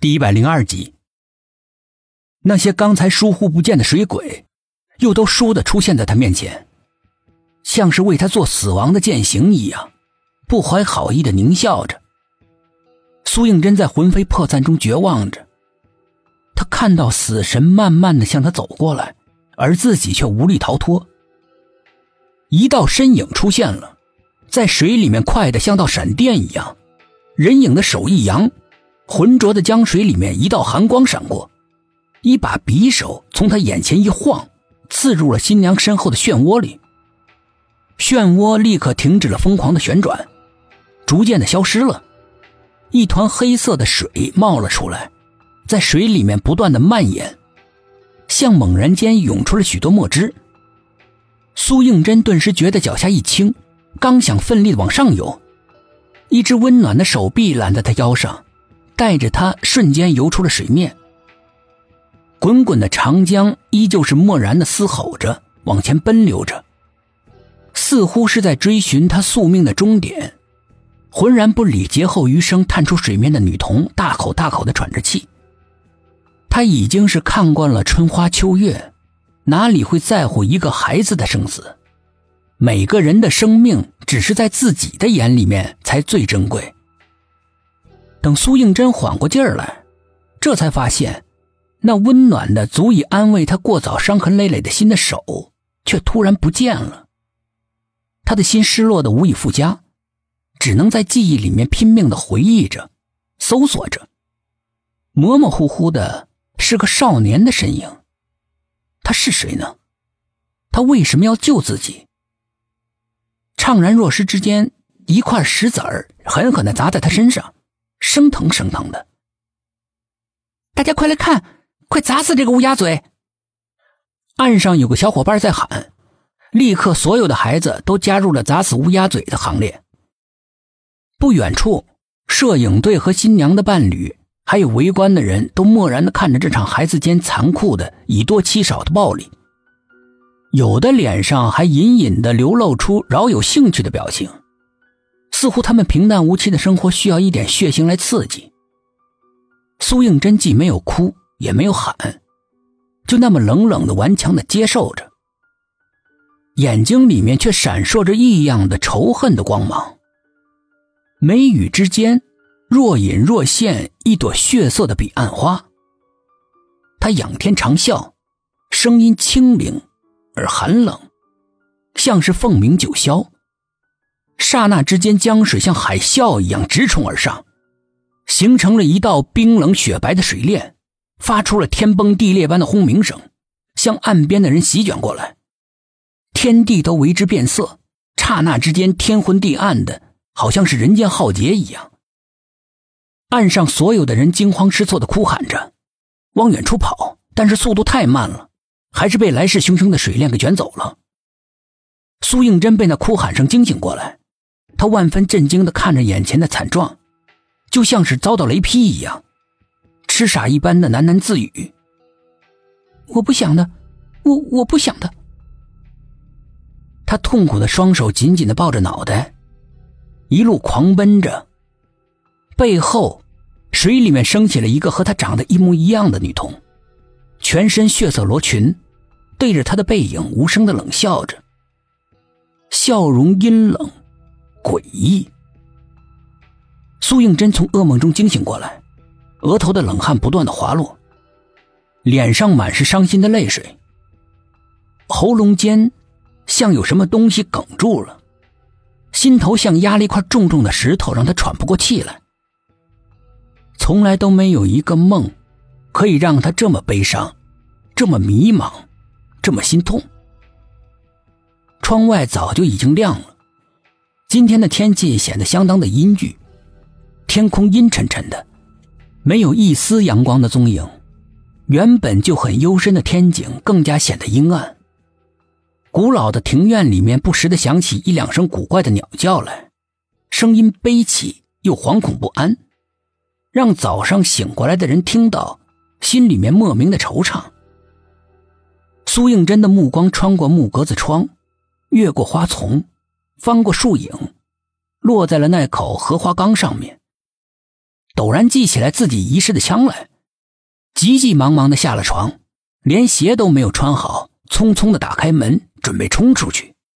第一百零二集，那些刚才疏忽不见的水鬼，又都倏地出现在他面前，像是为他做死亡的践行一样，不怀好意的狞笑着。苏应真在魂飞魄散中绝望着，他看到死神慢慢的向他走过来，而自己却无力逃脱。一道身影出现了，在水里面快的像道闪电一样，人影的手一扬。浑浊的江水里面，一道寒光闪过，一把匕首从他眼前一晃，刺入了新娘身后的漩涡里。漩涡立刻停止了疯狂的旋转，逐渐的消失了。一团黑色的水冒了出来，在水里面不断的蔓延，像猛然间涌出了许多墨汁。苏应真顿时觉得脚下一轻，刚想奋力往上游，一只温暖的手臂揽在他腰上。带着他瞬间游出了水面。滚滚的长江依旧是漠然的嘶吼着往前奔流着，似乎是在追寻他宿命的终点。浑然不理劫后余生探出水面的女童大口大口的喘着气。她已经是看惯了春花秋月，哪里会在乎一个孩子的生死？每个人的生命只是在自己的眼里面才最珍贵。等苏应真缓过劲儿来，这才发现，那温暖的足以安慰他过早伤痕累累的心的手，却突然不见了。他的心失落的无以复加，只能在记忆里面拼命的回忆着、搜索着。模模糊糊的是个少年的身影，他是谁呢？他为什么要救自己？怅然若失之间，一块石子儿狠狠的砸在他身上。生疼生疼的，大家快来看，快砸死这个乌鸦嘴！岸上有个小伙伴在喊，立刻所有的孩子都加入了砸死乌鸦嘴的行列。不远处，摄影队和新娘的伴侣，还有围观的人都漠然的看着这场孩子间残酷的以多欺少的暴力，有的脸上还隐隐的流露出饶有兴趣的表情。似乎他们平淡无奇的生活需要一点血腥来刺激。苏应真既没有哭，也没有喊，就那么冷冷的顽强的接受着，眼睛里面却闪烁着异样的仇恨的光芒。眉宇之间若隐若现一朵血色的彼岸花。他仰天长啸，声音清灵而寒冷，像是凤鸣九霄。刹那之间，江水像海啸一样直冲而上，形成了一道冰冷雪白的水链，发出了天崩地裂般的轰鸣声，向岸边的人席卷过来，天地都为之变色。刹那之间，天昏地暗的，好像是人间浩劫一样。岸上所有的人惊慌失措的哭喊着，往远处跑，但是速度太慢了，还是被来势汹汹的水链给卷走了。苏应真被那哭喊声惊醒过来。他万分震惊的看着眼前的惨状，就像是遭到雷劈一样，痴傻一般的喃喃自语：“我不想的，我我不想的。”他痛苦的双手紧紧的抱着脑袋，一路狂奔着。背后，水里面升起了一个和他长得一模一样的女童，全身血色罗裙，对着他的背影无声的冷笑着，笑容阴冷。诡异。苏应真从噩梦中惊醒过来，额头的冷汗不断的滑落，脸上满是伤心的泪水，喉咙间像有什么东西哽住了，心头像压了一块重重的石头，让他喘不过气来。从来都没有一个梦可以让他这么悲伤，这么迷茫，这么心痛。窗外早就已经亮了。今天的天气显得相当的阴郁，天空阴沉沉的，没有一丝阳光的踪影。原本就很幽深的天井更加显得阴暗。古老的庭院里面不时的响起一两声古怪的鸟叫来，声音悲凄又惶恐不安，让早上醒过来的人听到，心里面莫名的惆怅。苏应真的目光穿过木格子窗，越过花丛。翻过树影，落在了那口荷花缸上面。陡然记起来自己遗失的枪来，急急忙忙的下了床，连鞋都没有穿好，匆匆的打开门，准备冲出去。